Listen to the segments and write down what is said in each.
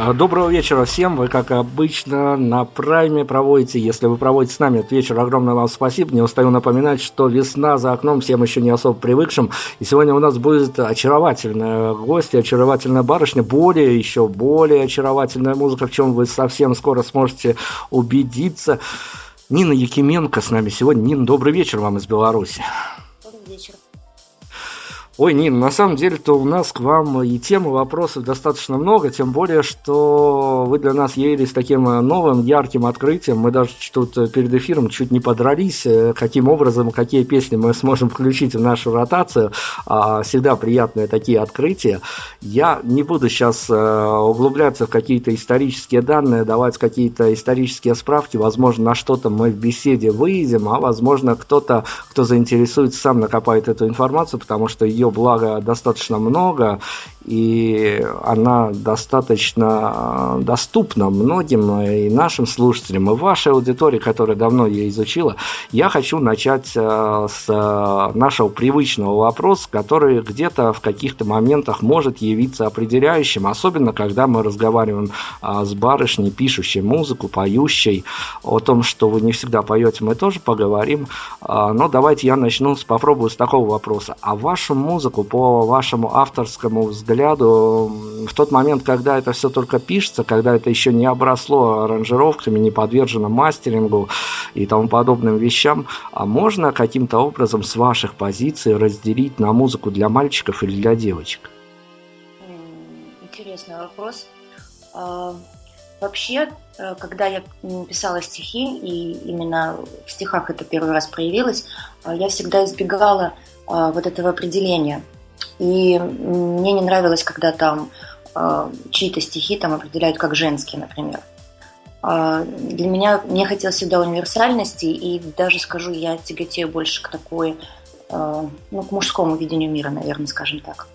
А, доброго вечера всем. Вы, как обычно, на прайме проводите. Если вы проводите с нами этот вечер, огромное вам спасибо. Не устаю напоминать, что весна за окном всем еще не особо привыкшим. И сегодня у нас будет очаровательная гость, очаровательная барышня. Более, еще более очаровательная музыка, в чем вы совсем скоро сможете убедиться. Нина Якименко с нами сегодня. Нина, добрый вечер вам из Беларуси. Ой, Нин, на самом деле-то у нас к вам и темы вопросов достаточно много, тем более, что вы для нас явились таким э, новым, ярким открытием. Мы даже тут э, перед эфиром чуть не подрались, э, каким образом, какие песни мы сможем включить в нашу ротацию. А, всегда приятные такие открытия. Я не буду сейчас углубляться в какие-то исторические данные, давать какие-то исторические справки. Возможно, на что-то мы в беседе выйдем, а возможно, кто-то, кто заинтересуется, сам накопает эту информацию, потому что ее благо достаточно много, и она достаточно э, доступна многим и нашим слушателям, и вашей аудитории, которая давно ее изучила. Я хочу начать э, с э, нашего привычного вопроса, который где-то в каких-то моментах может явиться определяющим, особенно когда мы разговариваем с барышней, пишущей музыку, поющей. О том, что вы не всегда поете, мы тоже поговорим. Но давайте я начну, с, попробую с такого вопроса. А вашу музыку по вашему авторскому взгляду взгляду, в тот момент, когда это все только пишется, когда это еще не обросло аранжировками, не подвержено мастерингу и тому подобным вещам, а можно каким-то образом с ваших позиций разделить на музыку для мальчиков или для девочек? Интересный вопрос. А, вообще, э, когда я писала стихи, и именно в стихах это первый раз проявилось, а, я всегда избегала а, вот этого определения – и мне не нравилось, когда там э, чьи-то стихи там определяют как женские, например. Э, для меня, мне хотелось всегда универсальности, и даже скажу, я тяготею больше к такой, э, ну, к мужскому видению мира, наверное, скажем так.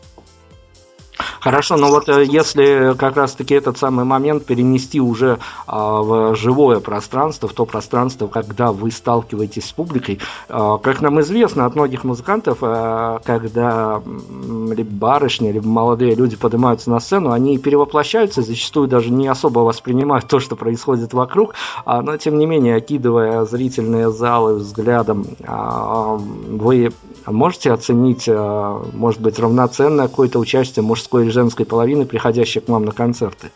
Хорошо, но вот э, если как раз-таки этот самый момент перенести уже а, в живое пространство, в то пространство, когда вы сталкиваетесь с публикой, а, как нам известно от многих музыкантов, а, когда либо барышни, либо молодые люди поднимаются на сцену, они перевоплощаются, зачастую даже не особо воспринимают то, что происходит вокруг, но тем не менее, окидывая зрительные залы взглядом, вы можете оценить, может быть, равноценное какое-то участие мужской или женской половины, приходящей к вам на концерты?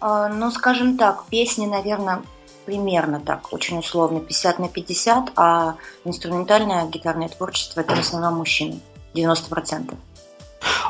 А, ну, скажем так, песни, наверное, примерно так, очень условно, 50 на 50, а инструментальное гитарное творчество – это в основном мужчины, 90%.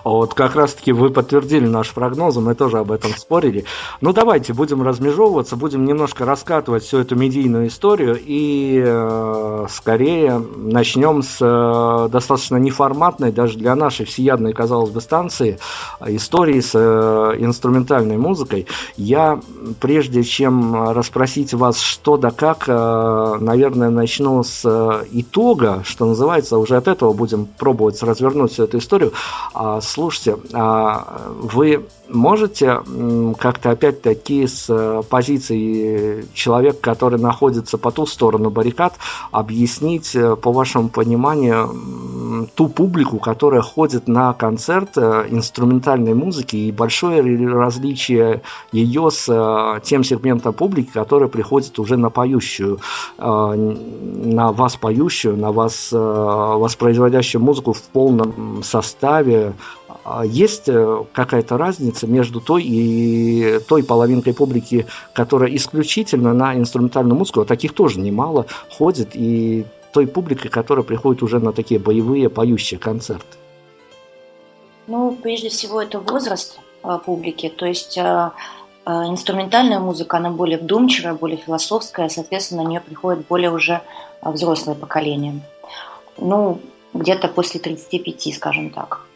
Вот как раз-таки вы подтвердили наш прогноз, мы тоже об этом спорили. Ну давайте будем размежевываться, будем немножко раскатывать всю эту медийную историю и э, скорее начнем с э, достаточно неформатной, даже для нашей всеядной, казалось бы, станции, истории с э, инструментальной музыкой. Я, прежде чем расспросить вас что да как, э, наверное, начну с э, итога, что называется, уже от этого будем пробовать развернуть всю эту историю. А, слушайте, а, вы можете как-то опять-таки с э, позиции человека, который находится по ту сторону баррикад, объяснить, э, по вашему пониманию, ту публику, которая ходит на концерт э, инструментальной музыки и большое различие ее с тем сегментом публики, который приходит уже на поющую, на вас поющую, на вас воспроизводящую музыку в полном составе, есть э, какая-то разница между той и той половинкой публики, которая исключительно на инструментальную музыку, а таких тоже немало, ходит, и той публикой, которая приходит уже на такие боевые поющие концерты? Ну, прежде всего, это возраст а, публики, то есть а, а, инструментальная музыка, она более вдумчивая, более философская, соответственно, на нее приходит более уже а, взрослое поколение. Ну, где-то после 35, скажем так.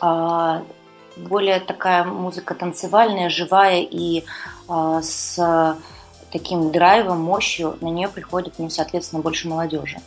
А, более такая музыка танцевальная, живая и а, с таким драйвом, мощью, на нее приходит, ну, соответственно, больше молодежи.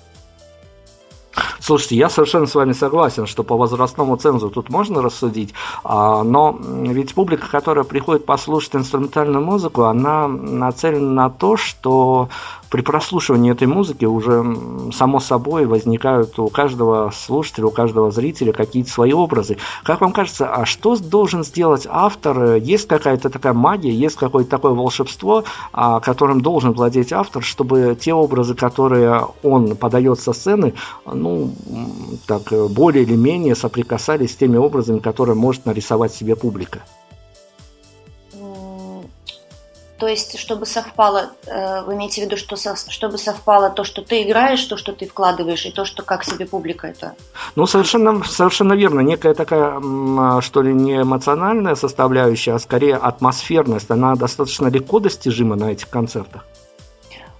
Слушайте, я совершенно с вами согласен, что по возрастному цензу тут можно рассудить, а, но ведь публика, которая приходит послушать инструментальную музыку, она нацелена на то, что при прослушивании этой музыки уже само собой возникают у каждого слушателя, у каждого зрителя какие-то свои образы. Как вам кажется, а что должен сделать автор? Есть какая-то такая магия, есть какое-то такое волшебство, а, которым должен владеть автор, чтобы те образы, которые он подает со сцены, ну, так, более или менее соприкасались с теми образами, которые может нарисовать себе публика? То есть, чтобы совпало, э, вы имеете в виду, что чтобы совпало то, что ты играешь, то, что ты вкладываешь, и то, что как себе публика это? Ну, совершенно, совершенно верно. Некая такая, а, что ли, не эмоциональная составляющая, а скорее атмосферность. Она достаточно легко достижима на этих концертах.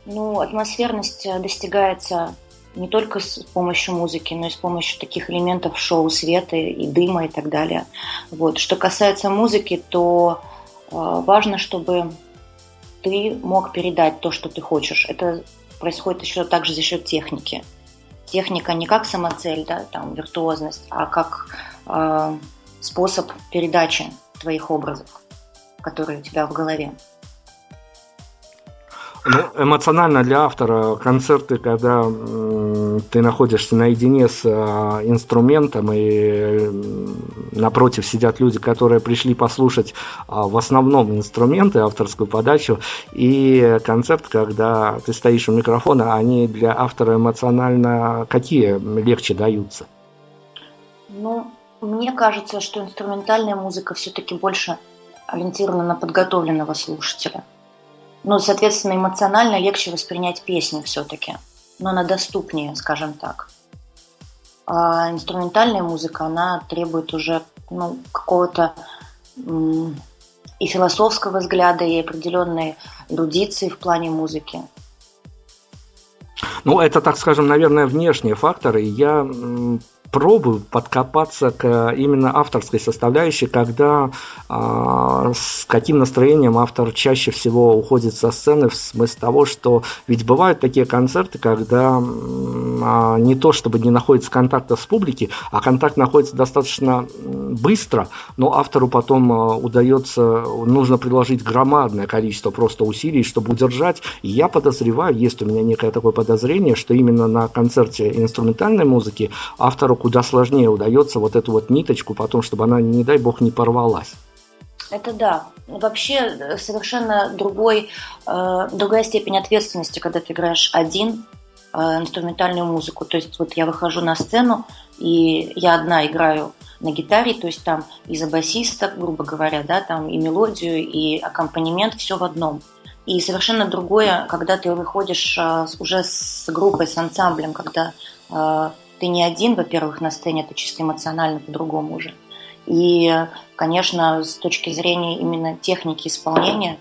Ну, атмосферность э, достигается не только с помощью музыки, но и с помощью таких элементов шоу, света и дыма и так далее. Вот. Что касается музыки, то э, важно, чтобы ты мог передать то, что ты хочешь. Это происходит еще также за счет техники. Техника не как самоцель, да, там, виртуозность, а как э, способ передачи твоих образов, которые у тебя в голове. Ну, эмоционально для автора концерты, когда ты находишься наедине с а, инструментом, и напротив сидят люди, которые пришли послушать а, в основном инструменты, авторскую подачу, и концерт, когда ты стоишь у микрофона, они для автора эмоционально какие легче даются? Ну, мне кажется, что инструментальная музыка все-таки больше ориентирована на подготовленного слушателя ну, соответственно, эмоционально легче воспринять песню все-таки, но она доступнее, скажем так. А инструментальная музыка, она требует уже ну, какого-то и философского взгляда, и определенной эрудиции в плане музыки. Ну, это, так скажем, наверное, внешние факторы. Я пробую подкопаться к именно авторской составляющей, когда э, с каким настроением автор чаще всего уходит со сцены, в смысле того, что ведь бывают такие концерты, когда э, не то чтобы не находится контакта с публикой, а контакт находится достаточно быстро, но автору потом э, удается, нужно приложить громадное количество просто усилий, чтобы удержать. И я подозреваю, есть у меня некое такое подозрение, что именно на концерте инструментальной музыки автору куда сложнее удается вот эту вот ниточку потом, чтобы она, не дай бог, не порвалась. Это да. Вообще э, совершенно другой, э, другая степень ответственности, когда ты играешь один э, инструментальную музыку. То есть вот я выхожу на сцену, и я одна играю на гитаре, то есть там и за басиста, грубо говоря, да, там и мелодию, и аккомпанемент, все в одном. И совершенно другое, когда ты выходишь э, уже с группой, с ансамблем, когда э, ты не один, во-первых, на сцене, это чисто эмоционально по-другому уже. И, конечно, с точки зрения именно техники исполнения,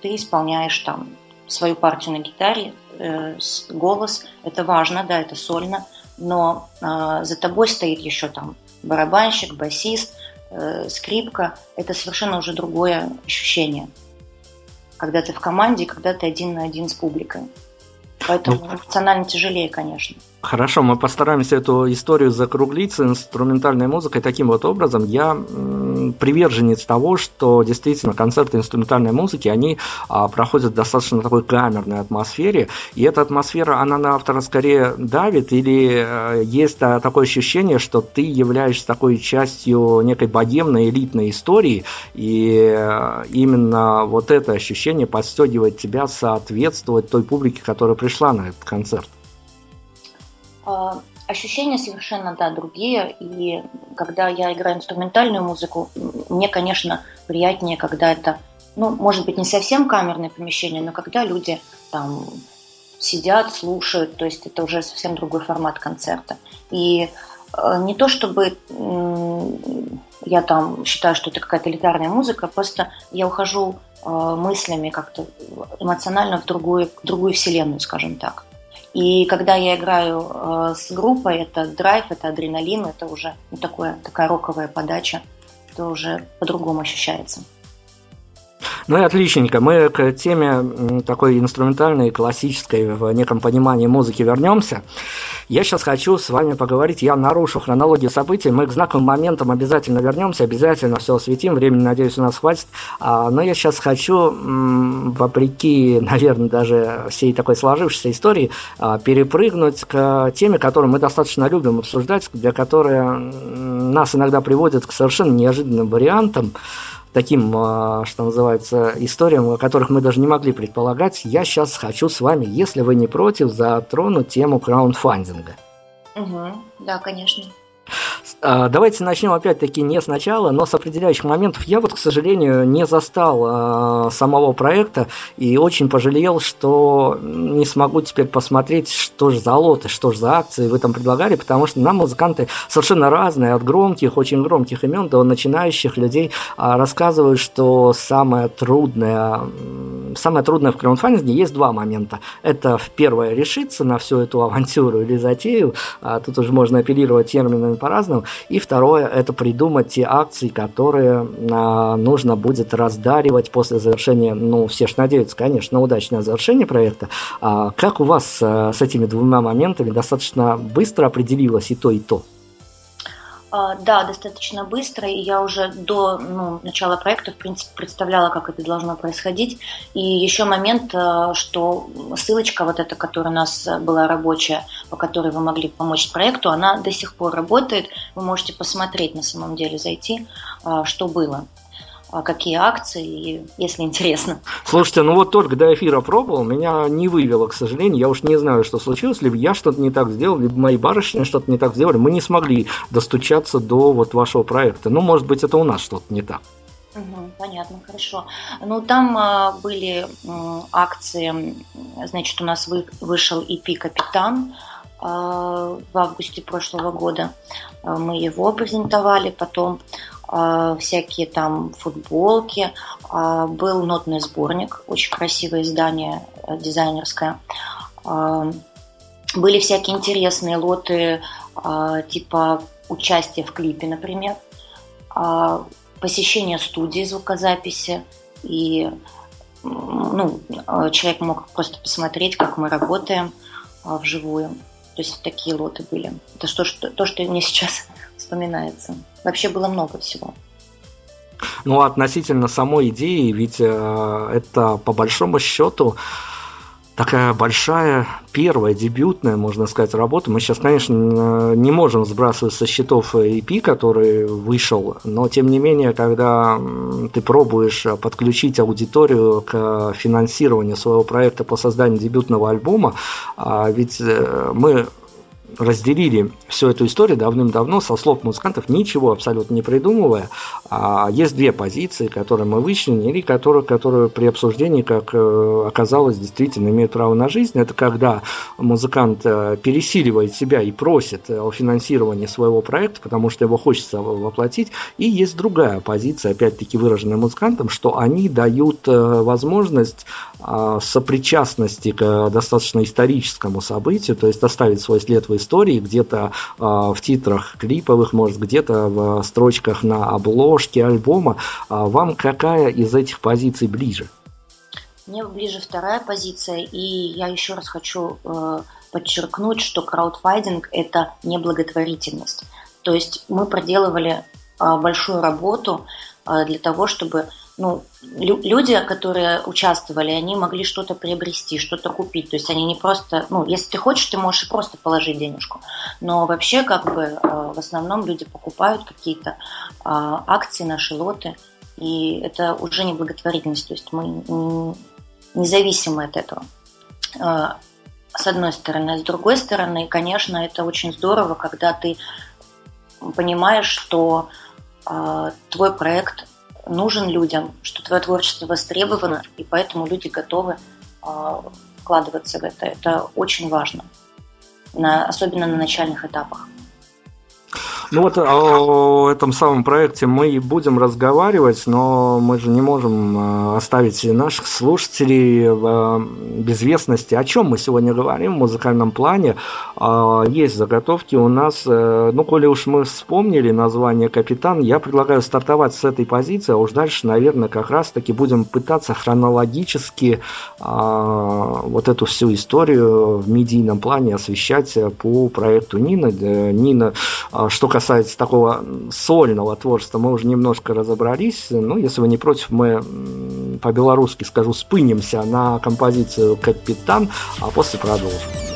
ты исполняешь там свою партию на гитаре, э, голос, это важно, да, это сольно, но э, за тобой стоит еще там барабанщик, басист, э, скрипка, это совершенно уже другое ощущение, когда ты в команде, когда ты один на один с публикой. Поэтому ну, эмоционально тяжелее, конечно. Хорошо, мы постараемся эту историю закруглить с инструментальной музыкой таким вот образом. Я приверженец того, что действительно концерты инструментальной музыки, они а, проходят достаточно такой камерной атмосфере, и эта атмосфера, она на автора скорее давит, или а, есть а, такое ощущение, что ты являешься такой частью некой богемной элитной истории, и а, именно вот это ощущение подстегивает тебя соответствовать той публике, которая пришла на этот концерт. А, ощущения совершенно, да, другие. И когда я играю инструментальную музыку, мне, конечно, приятнее, когда это, ну, может быть, не совсем камерное помещение, но когда люди там сидят, слушают, то есть это уже совсем другой формат концерта. И э, не то чтобы я там считаю, что это какая-то элитарная музыка, просто я ухожу э, мыслями как-то эмоционально в другую, в другую вселенную, скажем так. И когда я играю э, с группой, это драйв, это адреналин, это уже ну, такое, такая роковая подача, это уже по-другому ощущается. Ну и отличненько. Мы к теме такой инструментальной, классической в неком понимании музыки вернемся. Я сейчас хочу с вами поговорить. Я нарушу хронологию событий. Мы к знаковым моментам обязательно вернемся, обязательно все осветим. Времени, надеюсь, у нас хватит. А, но я сейчас хочу, вопреки, наверное, даже всей такой сложившейся истории, а, перепрыгнуть к теме, которую мы достаточно любим обсуждать, для которой нас иногда приводят к совершенно неожиданным вариантам таким, а, что называется, историям, о которых мы даже не могли предполагать, я сейчас хочу с вами, если вы не против, затронуть тему краундфандинга. Угу, да, конечно. А, давайте начнем опять-таки не сначала, но с определяющих моментов. Я вот, к сожалению, не застал э, самого проекта и очень пожалел, что не смогу теперь посмотреть, что же за лоты, что же за акции вы там предлагали, потому что нам музыканты совершенно разные, от громких, очень громких имен до начинающих людей э, рассказывают, что самое трудное, самое трудное в краудфандинге есть два момента. Это первое решиться на всю эту авантюру или затею, а тут уже можно апеллировать терминами по-разному, и второе, это придумать те акции, которые а, нужно будет раздаривать после завершения, ну, все же надеются, конечно, на удачное завершение проекта. А как у вас а, с этими двумя моментами достаточно быстро определилось и то, и то? А, да, достаточно быстро, и я уже до ну, начала проекта, в принципе, представляла, как это должно происходить. И еще момент, а, что ссылочка вот эта, которая у нас была рабочая, по которой вы могли помочь проекту, она до сих пор работает. Вы можете посмотреть на самом деле, зайти, а, что было. А какие акции, если интересно. Слушайте, ну вот только до эфира пробовал, меня не вывело, к сожалению. Я уж не знаю, что случилось. Либо я что-то не так сделал, либо мои барышни что-то не так сделали. Мы не смогли достучаться до вот вашего проекта. Ну, может быть, это у нас что-то не так. Угу, понятно, хорошо. Ну, там а, были а, акции, значит, у нас вы, вышел EP «Капитан», в августе прошлого года. Мы его презентовали, потом а, всякие там футболки. А, был нотный сборник, очень красивое издание э, дизайнерское. А, были всякие интересные лоты, типа участия в клипе, например, посещение студии звукозаписи и ну, человек мог просто посмотреть, как мы работаем вживую. То есть такие лоты были. Это что, что, то, что мне сейчас вспоминается. Вообще было много всего. Ну, относительно самой идеи, ведь э, это по большому счету такая большая, первая, дебютная, можно сказать, работа. Мы сейчас, конечно, не можем сбрасывать со счетов EP, который вышел, но тем не менее, когда ты пробуешь подключить аудиторию к финансированию своего проекта по созданию дебютного альбома, а ведь э, мы разделили всю эту историю давным-давно со слов музыкантов, ничего абсолютно не придумывая. А есть две позиции, которые мы вычленили, которые, которые при обсуждении, как э, оказалось, действительно имеют право на жизнь. Это когда музыкант э, пересиливает себя и просит о финансировании своего проекта, потому что его хочется воплотить. И есть другая позиция, опять-таки выраженная музыкантом, что они дают э, возможность а, сопричастности к достаточно историческому событию, то есть оставить свой след в истории, где-то а, в титрах клиповых, может, где-то в строчках на обложке альбома. А вам какая из этих позиций ближе? Мне ближе вторая позиция, и я еще раз хочу э, подчеркнуть, что краудфайдинг – это не благотворительность. То есть мы проделывали э, большую работу э, для того, чтобы ну, люди, которые участвовали, они могли что-то приобрести, что-то купить. То есть они не просто, ну, если ты хочешь, ты можешь и просто положить денежку. Но вообще, как бы, э, в основном люди покупают какие-то а, акции, наши лоты, и это уже не благотворительность. То есть мы независимы от этого. Э, с одной стороны. С другой стороны, конечно, это очень здорово, когда ты понимаешь, что э, твой проект нужен людям, что твое творчество востребовано, и поэтому люди готовы э, вкладываться в это. Это очень важно, особенно на начальных этапах. Ну вот о этом самом проекте мы и будем разговаривать, но мы же не можем э, оставить наших слушателей в безвестности. О чем мы сегодня говорим в музыкальном плане? А, есть заготовки у нас. Э, ну, коли уж мы вспомнили название «Капитан», я предлагаю стартовать с этой позиции, а уж дальше, наверное, как раз-таки будем пытаться хронологически а, вот эту всю историю в медийном плане освещать по проекту Нина. Э, Нина, а, что касается такого сольного творчества, мы уже немножко разобрались. Ну, если вы не против, мы по-белорусски скажу, спынемся на композицию «Капитан», а после продолжим.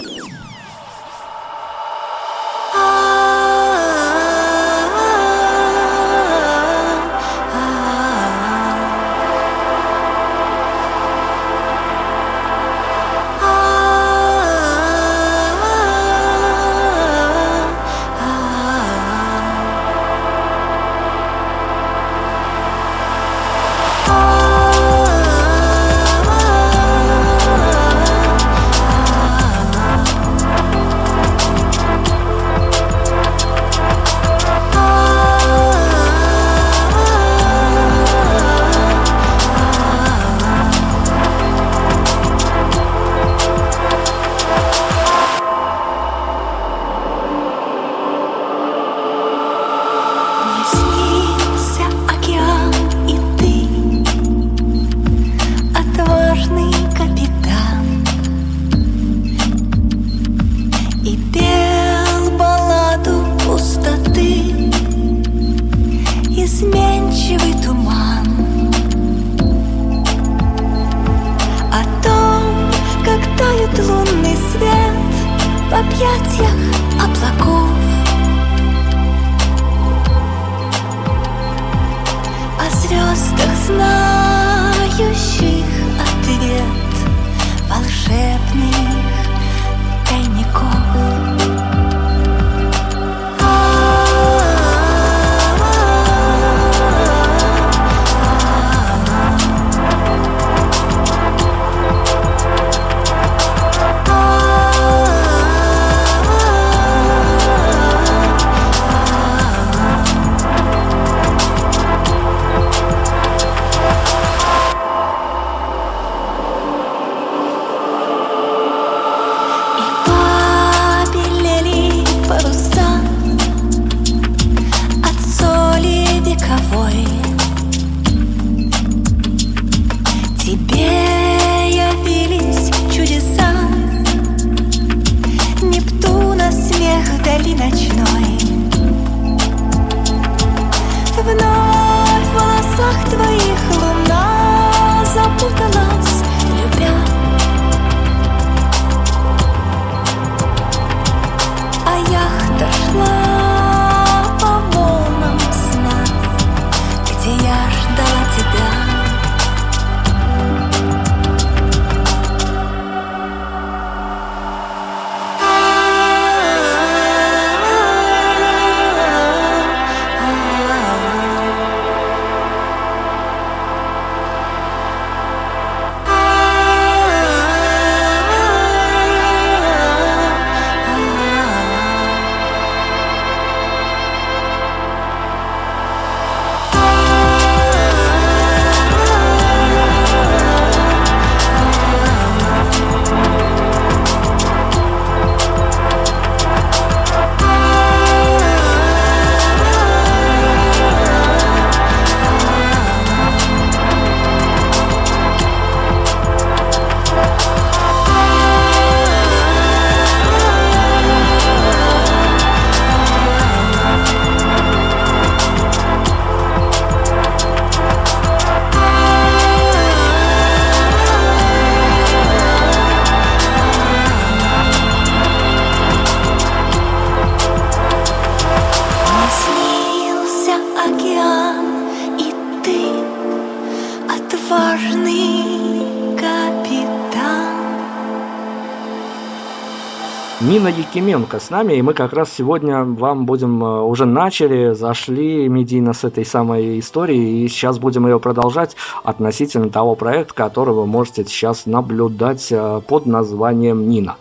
Якименко с нами, и мы как раз сегодня вам будем, э, уже начали, зашли медийно с этой самой историей, и сейчас будем ее продолжать относительно того проекта, который вы можете сейчас наблюдать э, под названием Нина.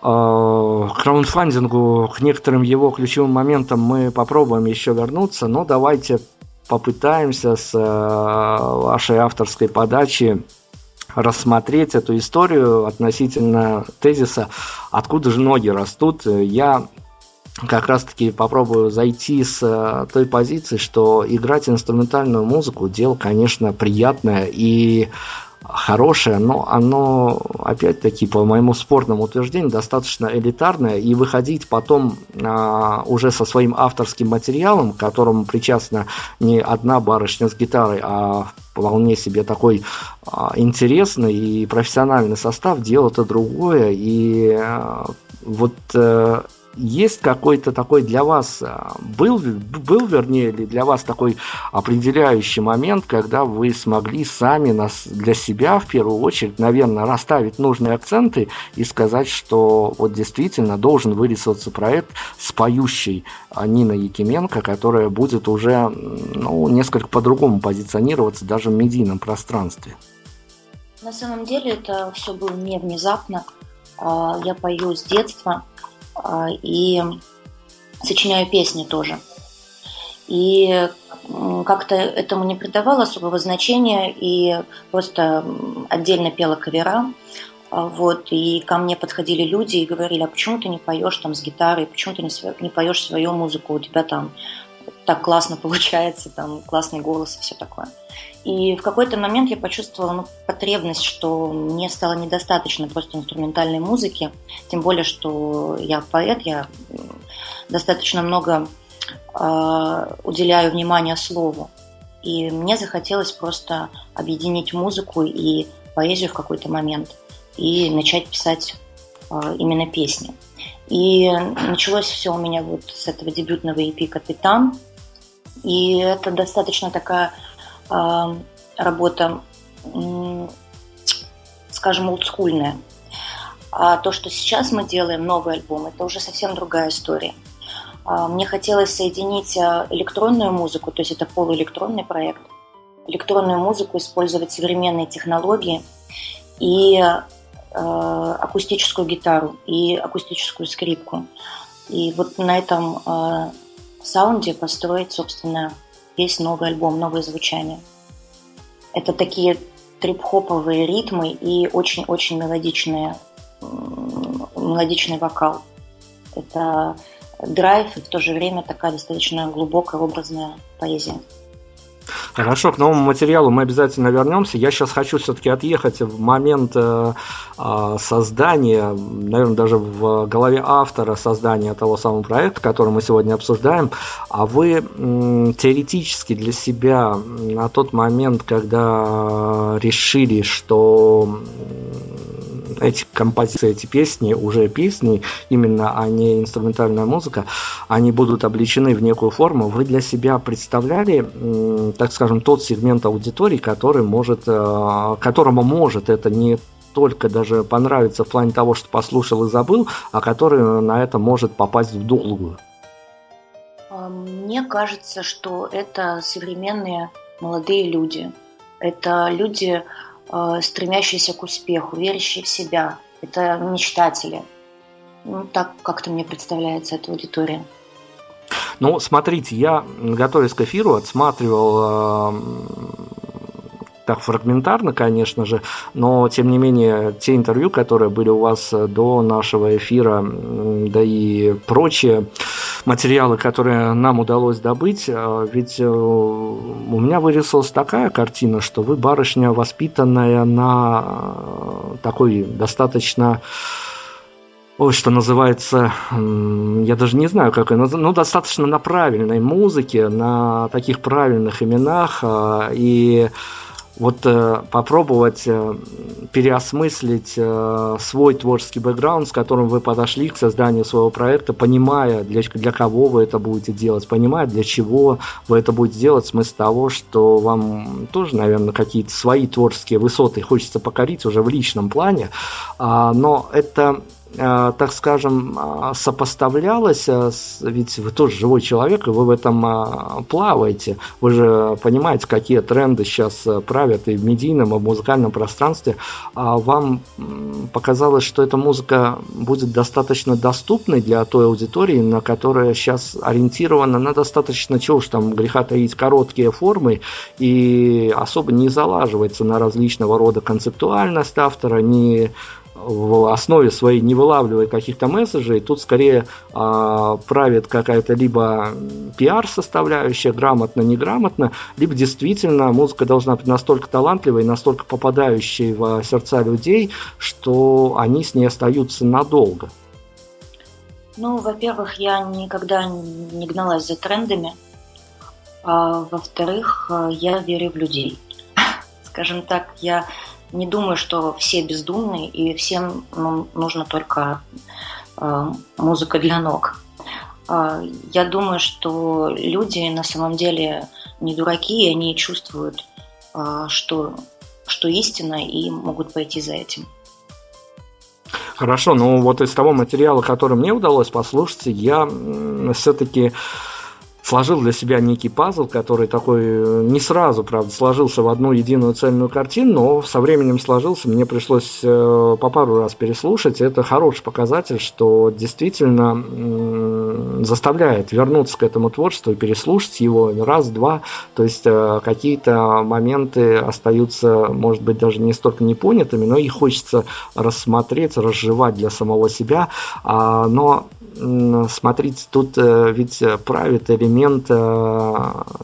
к краудфандингу, к некоторым его ключевым моментам мы попробуем еще вернуться, но давайте попытаемся с вашей авторской подачи рассмотреть эту историю относительно тезиса «Откуда же ноги растут?». Я как раз-таки попробую зайти с э, той позиции, что играть инструментальную музыку дело, конечно, приятное и хорошее, но оно, опять-таки, по моему спорному утверждению, достаточно элитарное, и выходить потом а, уже со своим авторским материалом, к которому причастна не одна барышня с гитарой, а вполне себе такой а, интересный и профессиональный состав, дело это другое, и а, вот а, есть какой-то такой для вас, а, был, был вернее, или для вас такой определяющий момент, когда вы смогли сами нас, для себя, в первую очередь, наверное, расставить нужные акценты и сказать, что вот действительно должен вырисоваться проект с поющей Ниной Якименко, которая будет уже ну, несколько по-другому позиционироваться даже в медийном пространстве. На самом деле это все было не внезапно. А, я пою с детства. А, и сочиняю песни тоже. И как-то этому не придавала особого значения и просто отдельно пела кавера. А, вот, и ко мне подходили люди и говорили, а почему ты не поешь там с гитарой, почему ты не, не поешь свою музыку, у тебя там так классно получается, там классный голос и все такое. И в какой-то момент я почувствовала ну, потребность, что мне стало недостаточно просто инструментальной музыки, тем более, что я поэт, я достаточно много э, уделяю внимания слову. И мне захотелось просто объединить музыку и поэзию в какой-то момент и начать писать э, именно песни. И началось все у меня вот с этого дебютного EP «Капитан». И это достаточно такая работа, скажем, олдскульная. А то, что сейчас мы делаем, новый альбом, это уже совсем другая история. Э, мне хотелось соединить электронную музыку, то есть это полуэлектронный проект, электронную музыку, использовать современные технологии и э, акустическую гитару и акустическую скрипку. И вот на этом э, саунде построить, собственно, весь новый альбом, новое звучание. Это такие трип-хоповые ритмы и очень-очень мелодичные, мелодичный вокал. Это драйв и в то же время такая достаточно глубокая образная поэзия. Хорошо, к новому материалу мы обязательно вернемся. Я сейчас хочу все-таки отъехать в момент э, э, создания, наверное, даже в голове автора создания того самого проекта, который мы сегодня обсуждаем. А вы э, теоретически для себя на тот момент, когда решили, что эти композиции, эти песни, уже песни, именно, а не инструментальная музыка, они будут обличены в некую форму. Вы для себя представляли, так скажем, тот сегмент аудитории, который может, э, которому может это не только даже понравиться в плане того, что послушал и забыл, а который на это может попасть в долгую? А, мне кажется, что это современные молодые люди. Это люди, стремящиеся к успеху, верящие в себя. Это мечтатели. Ну, так как-то мне представляется эта аудитория. Ну, смотрите, я, готовясь к эфиру, отсматривал э, так фрагментарно, конечно же, но тем не менее те интервью, которые были у вас до нашего эфира, да и прочие материалы, которые нам удалось добыть, э, ведь э, у меня вырисовалась такая картина, что вы барышня воспитанная на э, такой достаточно ой, что называется, я даже не знаю, как это, ну, достаточно на правильной музыке, на таких правильных именах, и вот э, попробовать э, переосмыслить э, свой творческий бэкграунд, с которым вы подошли к созданию своего проекта, понимая, для, для кого вы это будете делать, понимая, для чего вы это будете делать, смысл того, что вам тоже, наверное, какие-то свои творческие высоты хочется покорить уже в личном плане, а, но это так скажем, э, сопоставлялось, ведь вы тоже живой человек, и вы в этом плаваете. Вы же понимаете, какие тренды сейчас правят и в медийном, и в музыкальном пространстве. А вам показалось, что эта музыка будет достаточно доступной для той аудитории, на которая сейчас ориентирована на достаточно, чего уж там греха таить, короткие формы и особо не залаживается на различного рода концептуальность автора, не в основе своей не вылавливает каких-то месседжей, тут скорее э, правит какая-то либо пиар-составляющая, грамотно, неграмотно, либо действительно музыка должна быть настолько талантливой, настолько попадающей в сердца людей, что они с ней остаются надолго. Ну, во-первых, я никогда не гналась за трендами. А, во-вторых, я верю в людей. Скажем так, я не думаю, что все бездумные и всем ну, нужно только э, музыка для ног. Э, я думаю, что люди на самом деле не дураки, и они чувствуют, э, что, что истина, и могут пойти за этим. Хорошо, ну вот из того материала, который мне удалось послушать, я все-таки сложил для себя некий пазл, который такой э, не сразу, правда, сложился в одну единую цельную картину, но со временем сложился, мне пришлось э, по пару раз переслушать. Это хороший показатель, что действительно заставляет вернуться к этому творчеству и переслушать его раз-два. То есть э, какие-то моменты остаются, может быть, даже не столько непонятыми, но их хочется рассмотреть, разжевать для самого себя. А, но смотрите, тут ведь правит элемент э,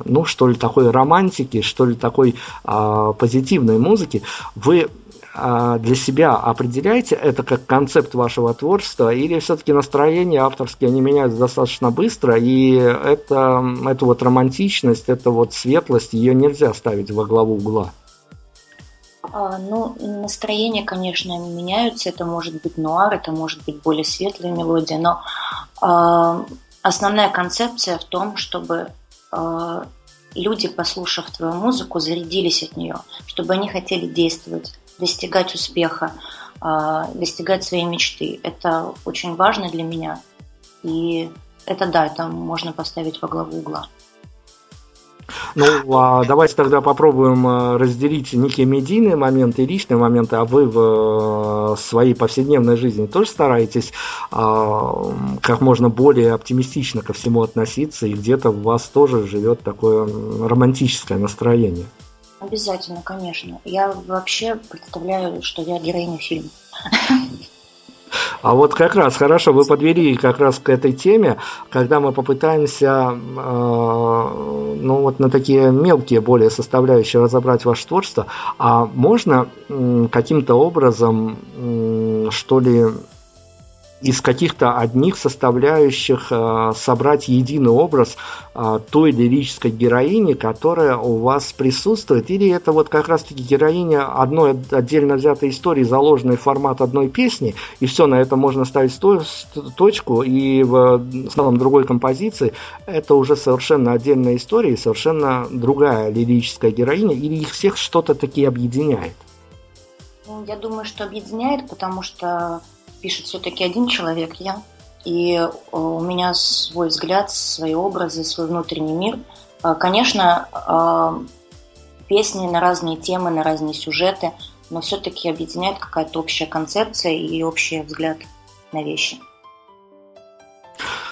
ну, что ли, такой романтики, что ли, такой а, позитивной музыки, вы для себя определяете это как концепт вашего творчества, или все-таки настроения авторские, они меняются достаточно быстро, и это, эту вот романтичность, эту вот светлость, ее нельзя ставить во главу угла? А, ну, настроения, конечно, меняются. Это может быть нуар, это может быть более светлая мелодия, но Основная концепция в том, чтобы э, люди, послушав твою музыку, зарядились от нее, чтобы они хотели действовать, достигать успеха, э, достигать своей мечты. Это очень важно для меня. И это да, это можно поставить во главу угла. Ну, а давайте тогда попробуем э, разделить некие медийные моменты и личные моменты, а вы в э, своей повседневной жизни тоже стараетесь а, как можно более оптимистично ко всему относиться, и где-то в вас тоже живет такое романтическое настроение. Обязательно, конечно. Я вообще представляю, что я героиня фильма. А вот как раз, хорошо, вы подвели как раз к этой теме, когда мы попытаемся, э, ну вот на такие мелкие более составляющие разобрать ваше творчество, а можно э, каким-то образом, э, что ли, из каких-то одних составляющих э, собрать единый образ э, той лирической героини, которая у вас присутствует, или это вот как раз-таки героиня одной отдельно взятой истории, заложенной в формат одной песни, и все, на это можно ставить точку, и в целом другой композиции это уже совершенно отдельная история, совершенно другая лирическая героиня, или их всех что-то таки объединяет? Ну, я думаю, что объединяет, потому что пишет все-таки один человек, я. И э, у меня свой взгляд, свои образы, свой внутренний мир. Э, конечно, э, песни на разные темы, на разные сюжеты, но все-таки объединяет какая-то общая концепция и общий взгляд на вещи.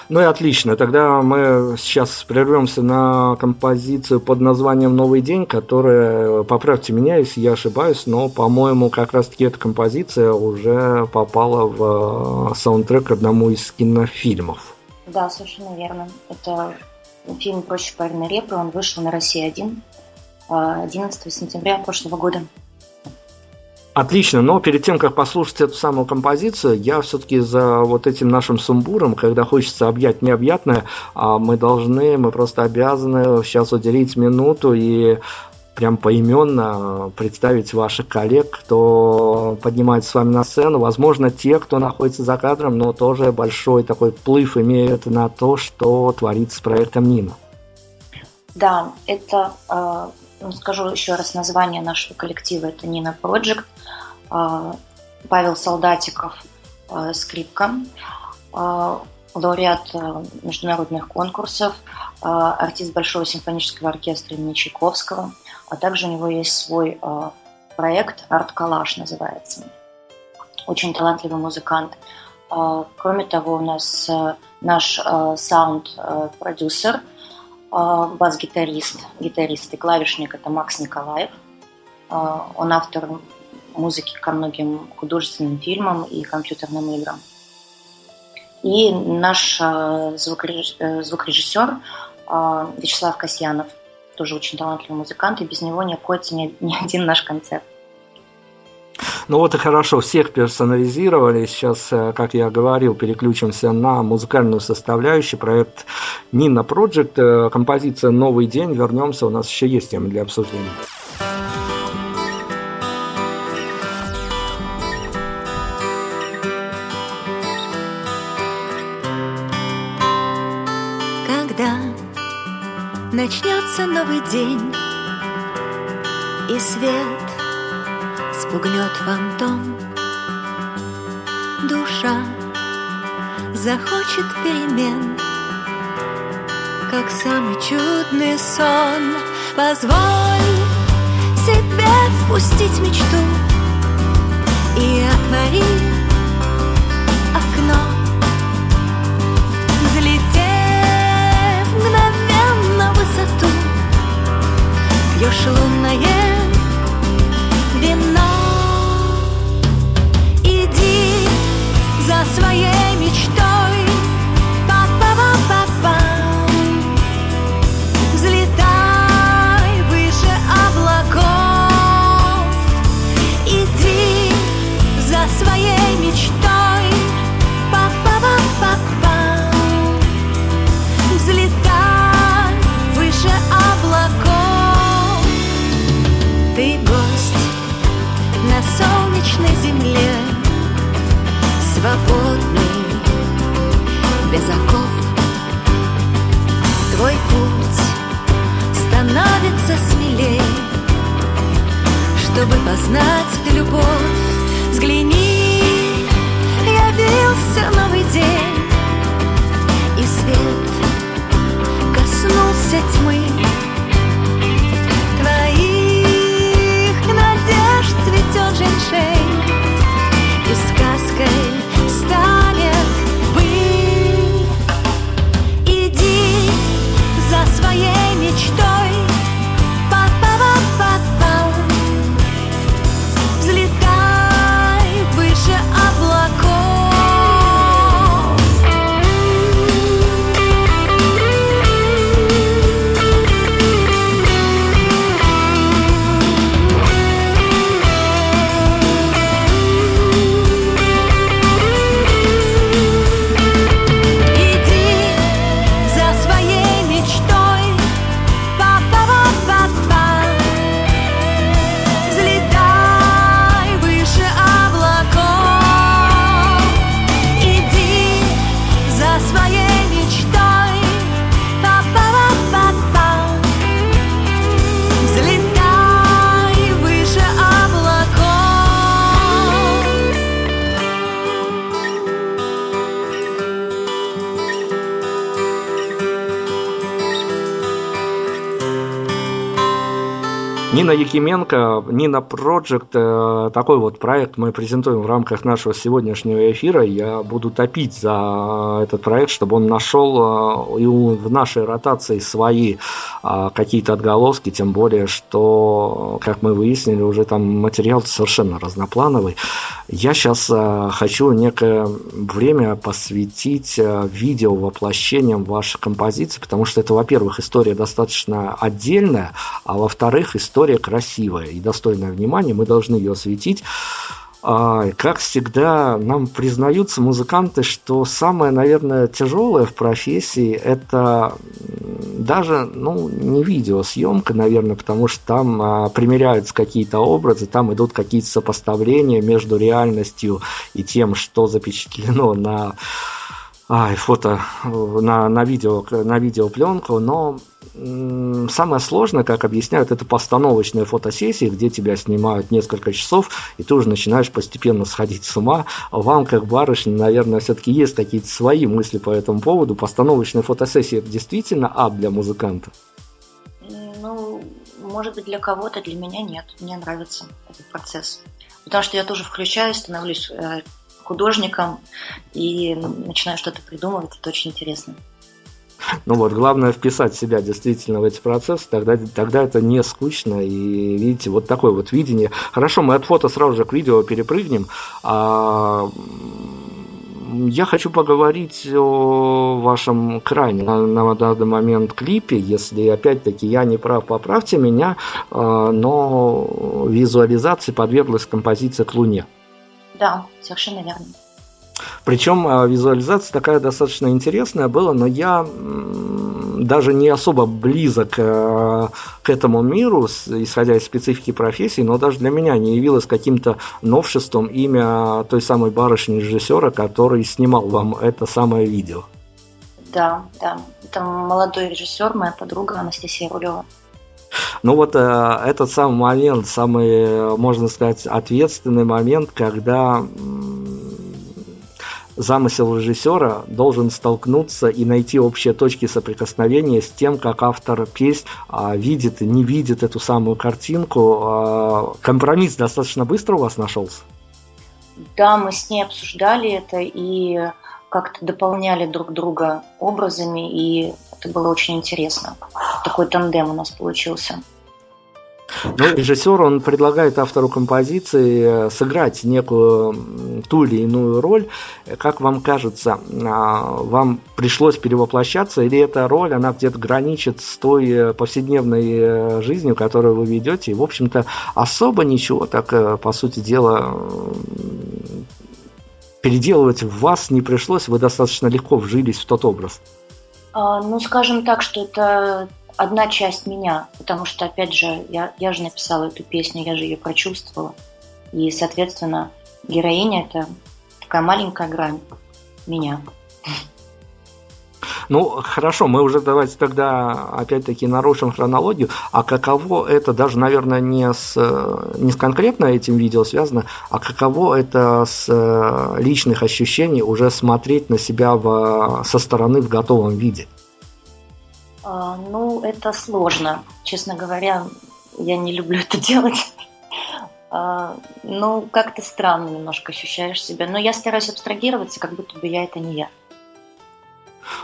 Ну и отлично. Тогда мы сейчас прервемся на композицию под названием «Новый день», которая, поправьте меня, если я ошибаюсь, но, по-моему, как раз-таки эта композиция уже попала в э, саундтрек одному из кинофильмов. Да, совершенно верно. Это фильм «Проще пареной репы». Он вышел на России 1 11 сентября прошлого года. Отлично, но перед тем, как послушать эту самую композицию, я все-таки за вот этим нашим сумбуром, когда хочется объять необъятное, а мы должны, мы просто обязаны сейчас уделить минуту и прям поименно представить ваших коллег, кто поднимается с вами на сцену. Возможно, те, кто находится за кадром, но тоже большой такой плыв имеет на то, что творится с проектом Нина. Да, это э, ну, скажу еще раз название нашего коллектива. Это Нина Project. А, Павел Солдатиков скрипка, лауреат международных конкурсов, артист Большого симфонического оркестра имени Чайковского, а также у него есть свой проект «Арт-коллаж» называется. Очень талантливый музыкант. Кроме того, у нас наш саунд-продюсер, бас-гитарист, гитарист и клавишник – это Макс Николаев. Он автор музыки ко многим художественным фильмам и компьютерным играм. И наш э, э, звукорежиссер э, Вячеслав Касьянов, тоже очень талантливый музыкант, и без него не обходится ни, ни один наш концерт. Ну вот и хорошо, всех персонализировали. Сейчас, как я говорил, переключимся на музыкальную составляющую. Проект Нина Project, композиция «Новый день». Вернемся, у нас еще есть темы для обсуждения. Начнется новый день, и свет спугнет фантом. Душа захочет перемен, как самый чудный сон. Позволь себе впустить мечту и отвори пьешь лунное Чтобы познать любовь Якименко, Нина Project, э, такой вот проект мы презентуем в рамках нашего сегодняшнего эфира. Я буду топить за этот проект, чтобы он нашел э, и в нашей ротации свои э, какие-то отголоски, тем более, что, как мы выяснили, уже там материал совершенно разноплановый. Я сейчас хочу некое время посвятить видео воплощениям ваших композиций, потому что это, во-первых, история достаточно отдельная, а во-вторых, история красивая и достойная внимания, мы должны ее осветить. А, как всегда, нам признаются музыканты, что самое, наверное, тяжелое в профессии это даже, ну, не видеосъемка, наверное, потому что там а, примеряются какие-то образы, там идут какие-то сопоставления между реальностью и тем, что запечатлено на а, фото, на, на, видео, на видеопленку, но самое сложное, как объясняют, это постановочные фотосессии, где тебя снимают несколько часов, и ты уже начинаешь постепенно сходить с ума. Вам, как барышне, наверное, все-таки есть какие-то свои мысли по этому поводу. Постановочные фотосессии это действительно ад для музыканта? Ну, может быть, для кого-то, для меня нет. Мне нравится этот процесс. Потому что я тоже включаюсь, становлюсь э, художником и начинаю что-то придумывать. Это очень интересно. Ну вот, главное вписать себя действительно в эти процессы, тогда, тогда это не скучно. И видите, вот такое вот видение. Хорошо, мы от фото сразу же к видео перепрыгнем. А, я хочу поговорить о вашем крайне на, на данный момент клипе. Если опять-таки я не прав, поправьте меня, а, но визуализации подверглась композиция к Луне. Да, совершенно верно. Причем а, визуализация такая достаточно интересная была, но я даже не особо близок э, к этому миру, исходя из специфики профессии, но даже для меня не явилось каким-то новшеством имя той самой барышни-режиссера, который снимал вам это самое видео. Да, да. Это молодой режиссер, моя подруга Анастасия Рулева. Ну вот э, этот самый момент, самый, можно сказать, ответственный момент, когда замысел режиссера должен столкнуться и найти общие точки соприкосновения с тем, как автор песни а, видит и не видит эту самую картинку. А, компромисс достаточно быстро у вас нашелся? Да, мы с ней обсуждали это и как-то дополняли друг друга образами, и это было очень интересно. Такой тандем у нас получился. Ну, режиссер, он предлагает автору композиции э, сыграть некую ту или иную роль. Как вам кажется, а, вам пришлось перевоплощаться, или эта роль, она где-то граничит с той э, повседневной э, жизнью, которую вы ведете, и, в общем-то, особо ничего так, по сути дела, переделывать в вас не пришлось, вы достаточно легко вжились в тот образ. А, ну, скажем так, что это одна часть меня, потому что, опять же, я, я же написала эту песню, я же ее прочувствовала. И, соответственно, героиня – это такая маленькая грань меня. Ну, хорошо, мы уже давайте тогда опять-таки нарушим хронологию. А каково это, даже, наверное, не с, не с конкретно этим видео связано, а каково это с э, личных ощущений уже смотреть на себя в, со стороны в готовом виде? А, ну, это сложно. Честно говоря, я не люблю это делать. А, ну, как-то странно немножко ощущаешь себя. Но я стараюсь абстрагироваться, как будто бы я это не я.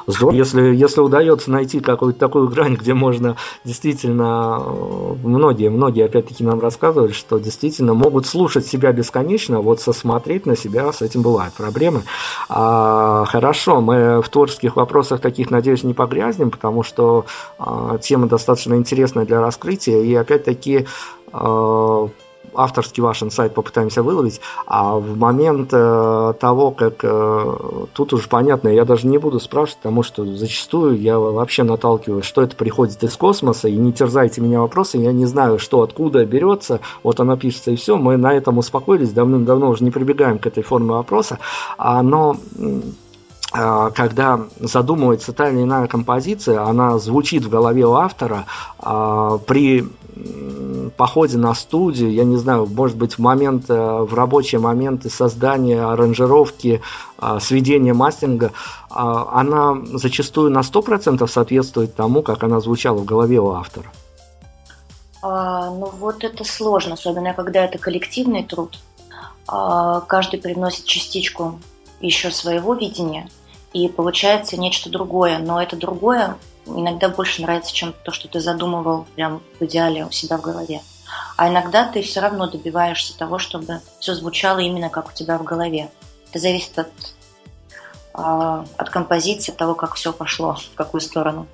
Если, если удается найти какую-то такую грань, где можно действительно, э, многие, многие опять-таки нам рассказывали, что действительно могут слушать себя бесконечно, вот сосмотреть на себя, с этим бывают проблемы. А, хорошо, мы в творческих вопросах таких, надеюсь, не погрязнем, потому что а, тема достаточно интересная для раскрытия, и опять-таки а, авторский ваш инсайт попытаемся выловить, а в момент э, того, как э, тут уже понятно, я даже не буду спрашивать, потому что зачастую я вообще наталкиваюсь, что это приходит из космоса, и не терзайте меня вопросы, я не знаю, что откуда берется, вот оно пишется и все, мы на этом успокоились, давным-давно уже не прибегаем к этой форме вопроса, а, но а, когда задумывается та или иная композиция, она звучит в голове у автора а, при походе на студию, я не знаю, может быть, в момент, э, в рабочие моменты создания, аранжировки, а, сведения мастеринга, она зачастую на 100% соответствует тому, как она звучала в голове у автора. А, ну вот это сложно, особенно когда это коллективный труд. А, каждый приносит частичку еще своего видения – и получается нечто другое. Но это другое иногда больше нравится, чем то, что ты задумывал прям в идеале у себя в голове. А иногда ты все равно добиваешься того, чтобы все звучало именно как у тебя в голове. Это зависит от, а, от композиции, от того, как все пошло, в какую сторону.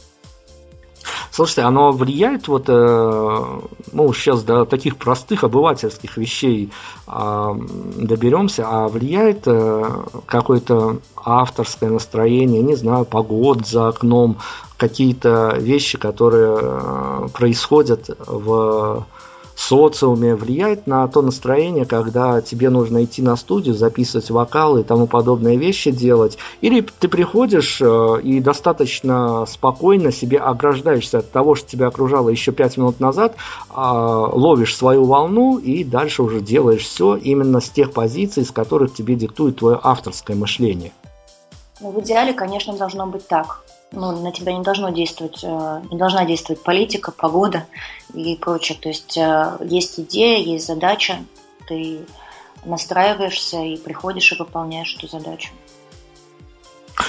Слушайте, оно влияет вот, э, ну, сейчас до таких простых обывательских вещей э, доберемся, а влияет э, какое-то авторское настроение, не знаю, погод за окном, какие-то вещи, которые э, происходят в социуме влияет на то настроение, когда тебе нужно идти на студию, записывать вокалы и тому подобные вещи делать? Или ты приходишь э, и достаточно спокойно себе ограждаешься от того, что тебя окружало еще пять минут назад, а, ловишь свою волну и дальше уже делаешь все именно с тех позиций, с которых тебе диктует твое авторское мышление? Ну, в идеале, конечно, должно быть так ну, на тебя не должно действовать, э, не должна действовать политика, погода и прочее. То есть э, есть идея, есть задача, ты настраиваешься и приходишь и выполняешь эту задачу.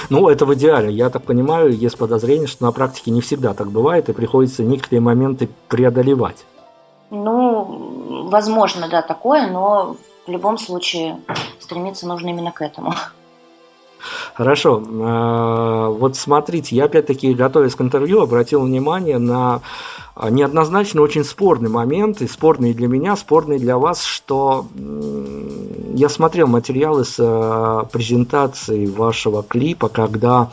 Ну, это в идеале. Я так понимаю, есть подозрение, что на практике не всегда так бывает, и приходится некоторые моменты преодолевать. Ну, возможно, да, такое, но в любом случае стремиться нужно именно к этому. Хорошо. А, вот смотрите, я опять-таки, готовясь к интервью, обратил внимание на неоднозначно очень спорный момент, и спорный для меня, спорный для вас, что я смотрел материалы с а, презентации вашего клипа, когда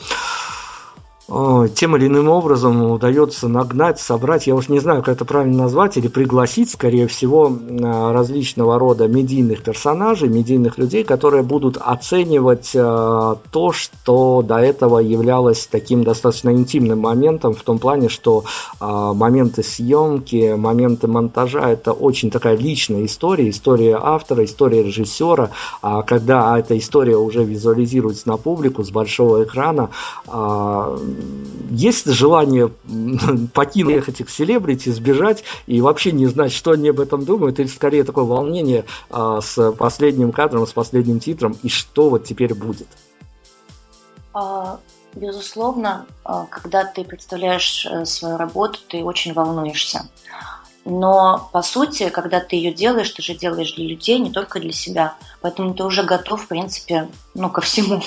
тем или иным образом удается нагнать, собрать, я уж не знаю, как это правильно назвать, или пригласить, скорее всего, а, различного рода медийных персонажей, медийных людей, которые будут оценивать а, то, что до этого являлось таким достаточно интимным моментом, в том плане, что моменты съемки, моменты монтажа – это очень такая личная история, история автора, история режиссера, а когда эта история уже визуализируется на публику с большого экрана, есть желание покинуть этих селебрити, сбежать и вообще не знать, что они об этом думают, или скорее такое волнение а, с последним кадром, с последним титром, и что вот теперь будет? А, безусловно, а, когда ты представляешь э, свою работу, ты очень волнуешься. Но, по сути, когда ты ее делаешь, ты же делаешь для людей, не только для себя. Поэтому ты уже готов, в принципе, ну, ко всему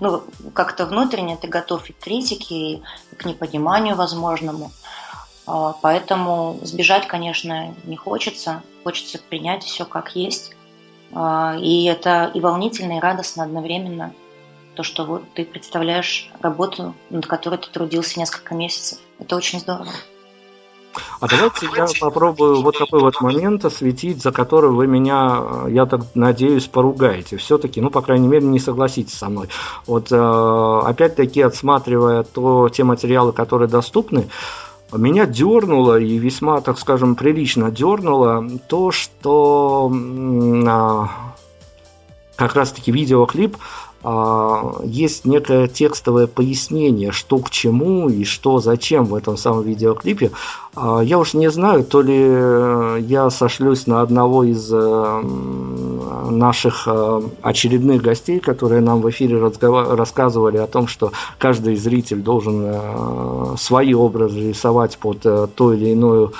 ну, как-то внутренне ты готов и к критике, и к непониманию возможному. А, поэтому сбежать, конечно, не хочется. Хочется принять все как есть. А, и это и волнительно, и радостно одновременно. То, что вот ты представляешь работу, над которой ты трудился несколько месяцев. Это очень здорово. А давайте я попробую вот такой вот момент осветить, за который вы меня, я так надеюсь, поругаете. Все-таки, ну, по крайней мере, не согласитесь со мной. Вот э, опять-таки, отсматривая то, те материалы, которые доступны, меня дернуло и весьма, так скажем, прилично дернуло то, что а, как раз-таки видеоклип есть некое текстовое пояснение, что к чему и что зачем в этом самом видеоклипе. А, я уж не знаю, то ли э, я сошлюсь на одного из э, наших э, очередных гостей, которые нам в эфире рассказывали о том, что каждый зритель должен свои образы рисовать под ту или иную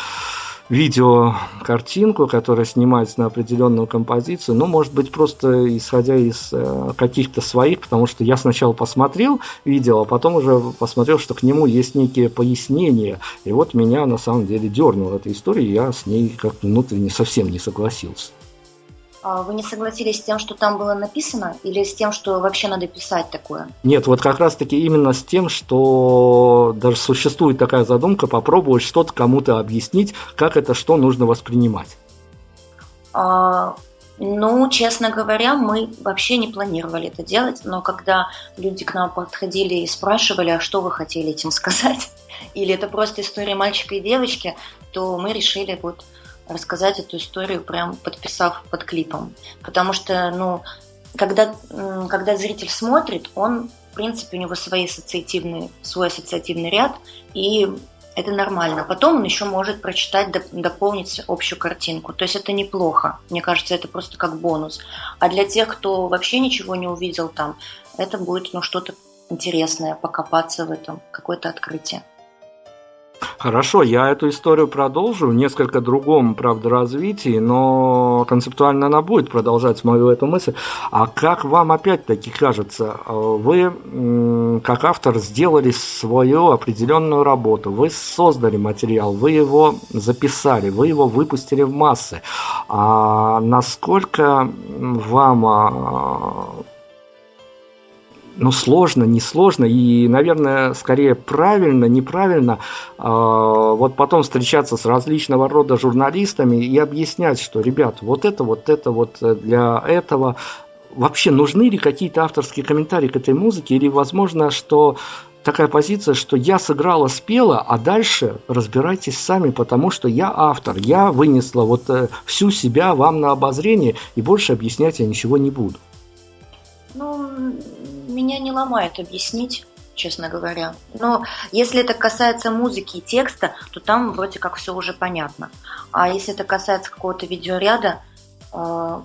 видеокартинку, которая снимается на определенную композицию, ну, может быть, просто исходя из э, каких-то своих, потому что я сначала посмотрел видео, а потом уже посмотрел, что к нему есть некие пояснения, и вот меня на самом деле дернула эта история, я с ней как внутренне совсем не согласился. А вы не согласились с тем, что там было написано, или с тем, что вообще надо писать такое? Нет, вот как раз-таки именно с тем, что даже существует такая задумка попробовать что-то кому-то объяснить, как это что нужно воспринимать. А, ну, честно говоря, мы вообще не планировали это делать, но когда люди к нам подходили и спрашивали, а что вы хотели этим сказать, или это просто история мальчика и девочки, то мы решили вот рассказать эту историю, прям подписав под клипом. Потому что, ну, когда, когда зритель смотрит, он, в принципе, у него свои ассоциативные, свой ассоциативный ряд, и это нормально. Потом он еще может прочитать, дополнить общую картинку. То есть это неплохо. Мне кажется, это просто как бонус. А для тех, кто вообще ничего не увидел там, это будет ну, что-то интересное, покопаться в этом, какое-то открытие. Хорошо, я эту историю продолжу в несколько другом, правда, развитии, но концептуально она будет продолжать мою эту мысль. А как вам опять-таки кажется, вы как автор сделали свою определенную работу, вы создали материал, вы его записали, вы его выпустили в массы. А насколько вам а, ну, сложно, не сложно, и, наверное, скорее правильно, неправильно, э, вот потом встречаться с различного рода журналистами и объяснять, что, ребят, вот это, вот это, вот для этого. Вообще, нужны ли какие-то авторские комментарии к этой музыке, или, возможно, что такая позиция, что я сыграла, спела, а дальше разбирайтесь сами, потому что я автор, я вынесла вот э, всю себя вам на обозрение, и больше объяснять я ничего не буду. Ну, меня не ломает объяснить, честно говоря. Но если это касается музыки и текста, то там вроде как все уже понятно. А если это касается какого-то видеоряда, э,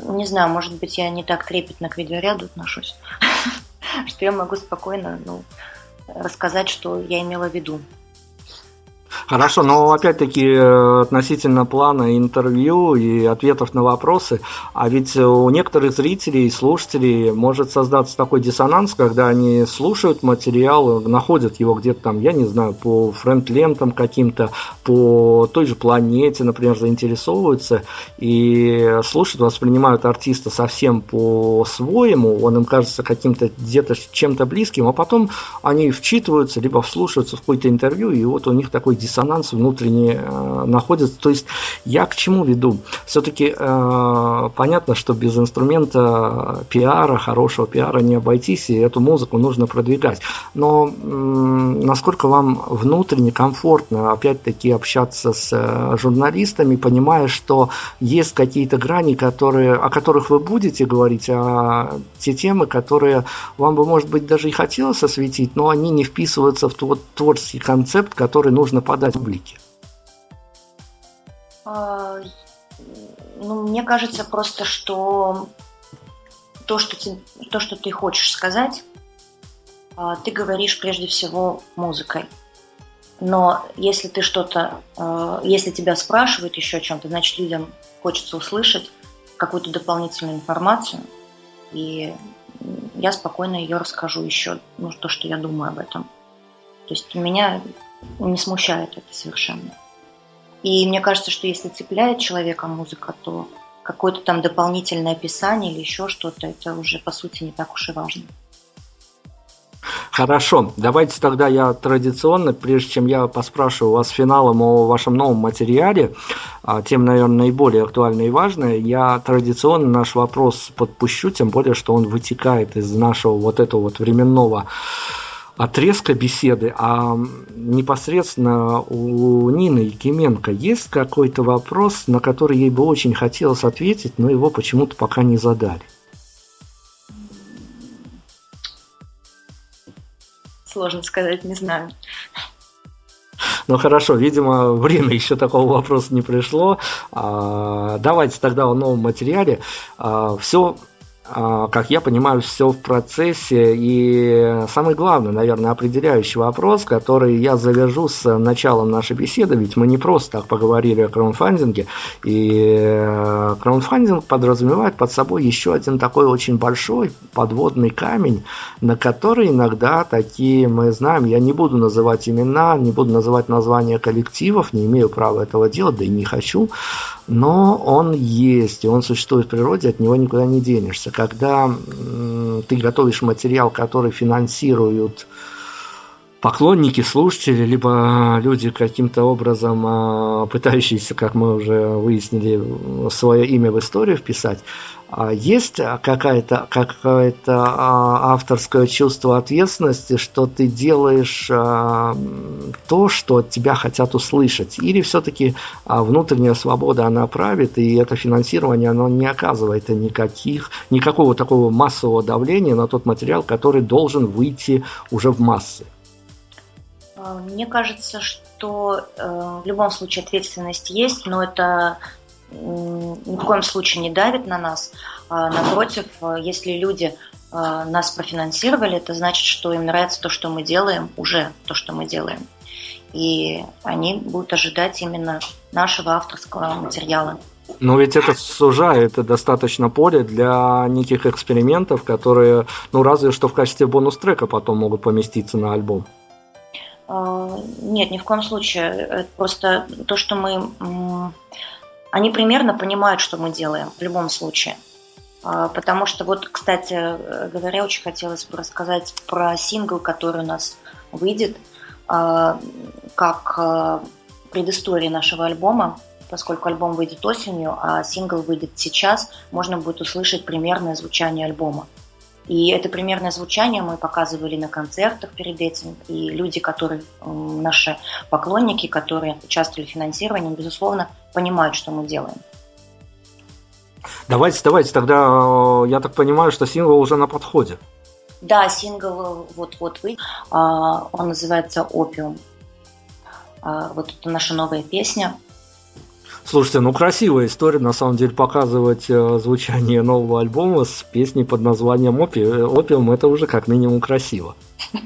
не знаю, может быть, я не так трепетно к видеоряду отношусь, что я могу спокойно ну, рассказать, что я имела в виду. Хорошо, но опять-таки э, относительно плана интервью и ответов на вопросы, а ведь у некоторых зрителей и слушателей может создаться такой диссонанс, когда они слушают материал, находят его где-то там, я не знаю, по френд-лентам каким-то, по той же планете, например, заинтересовываются и слушают, воспринимают артиста совсем по-своему, он им кажется каким-то где-то чем-то близким, а потом они вчитываются, либо вслушиваются в какое-то интервью, и вот у них такой диссонанс внутренний э, находится. То есть я к чему веду? Все-таки э, понятно, что без инструмента пиара, хорошего пиара не обойтись, и эту музыку нужно продвигать. Но э, насколько вам внутренне комфортно, опять-таки, общаться с э, журналистами, понимая, что есть какие-то грани, которые, о которых вы будете говорить, а те темы, которые вам бы, может быть, даже и хотелось осветить, но они не вписываются в тот творческий концепт, который нужно подать публике? А, ну, мне кажется просто, что то, что ты, то, что ты хочешь сказать, а, ты говоришь прежде всего музыкой. Но если ты что-то, а, если тебя спрашивают еще о чем-то, значит людям хочется услышать какую-то дополнительную информацию, и я спокойно ее расскажу еще, ну, то, что я думаю об этом. То есть меня не смущает это совершенно. И мне кажется, что если цепляет человека музыка, то какое-то там дополнительное описание или еще что-то, это уже по сути не так уж и важно. Хорошо, давайте тогда я традиционно, прежде чем я поспрашиваю вас финалом о вашем новом материале, а, тем, наверное, наиболее актуальное и важное, я традиционно наш вопрос подпущу, тем более, что он вытекает из нашего вот этого вот временного отрезка беседы, а непосредственно у Нины Якименко есть какой-то вопрос, на который ей бы очень хотелось ответить, но его почему-то пока не задали? Сложно сказать, не знаю. Ну хорошо, видимо, время еще такого вопроса не пришло. А, давайте тогда о новом материале. А, Все как я понимаю, все в процессе. И самый главный, наверное, определяющий вопрос, который я завяжу с началом нашей беседы, ведь мы не просто так поговорили о краудфандинге, и э, краудфандинг подразумевает под собой еще один такой очень большой подводный камень, на который иногда такие, мы знаем, я не буду называть имена, не буду называть названия коллективов, не имею права этого делать, да и не хочу, но он есть, и он существует в природе, от него никуда не денешься. Когда ты готовишь материал, который финансируют поклонники, слушатели, либо люди каким-то образом а, пытающиеся, как мы уже выяснили, свое имя в историю вписать, есть какая-то какое а, авторское чувство ответственности, что ты делаешь то, что от тебя хотят услышать, или все-таки внутренняя свобода она правит, и это финансирование оно не оказывает никаких никакого такого массового давления на тот материал, который должен выйти уже в массы. А, мне кажется, что э, в любом случае ответственность есть, но это ни в коем случае не давит на нас. А, напротив, если люди э, нас профинансировали, это значит, что им нравится то, что мы делаем, уже то, что мы делаем. И они будут ожидать именно нашего авторского материала. Но ведь это сужает достаточно поле для неких экспериментов, которые, ну, разве что в качестве бонус-трека потом могут поместиться на альбом. А, нет, ни в коем случае. Это просто то, что мы... Они примерно понимают, что мы делаем в любом случае. А, потому что вот, кстати говоря, очень хотелось бы рассказать про сингл, который у нас выйдет, а, как а, предыстория нашего альбома, поскольку альбом выйдет осенью, а сингл выйдет сейчас, можно будет услышать примерное звучание альбома. И это примерное звучание мы показывали на концертах перед этим. И люди, которые наши поклонники, которые участвовали в финансировании, безусловно, понимают, что мы делаем. Давайте, давайте, тогда э, я так понимаю, что сингл уже на подходе. Да, сингл вот-вот вы. А, он называется «Опиум». А, вот это наша новая песня. Слушайте, ну красивая история, на самом деле, показывать э, звучание нового альбома с песней под названием Опи... «Опиум» это уже как минимум красиво.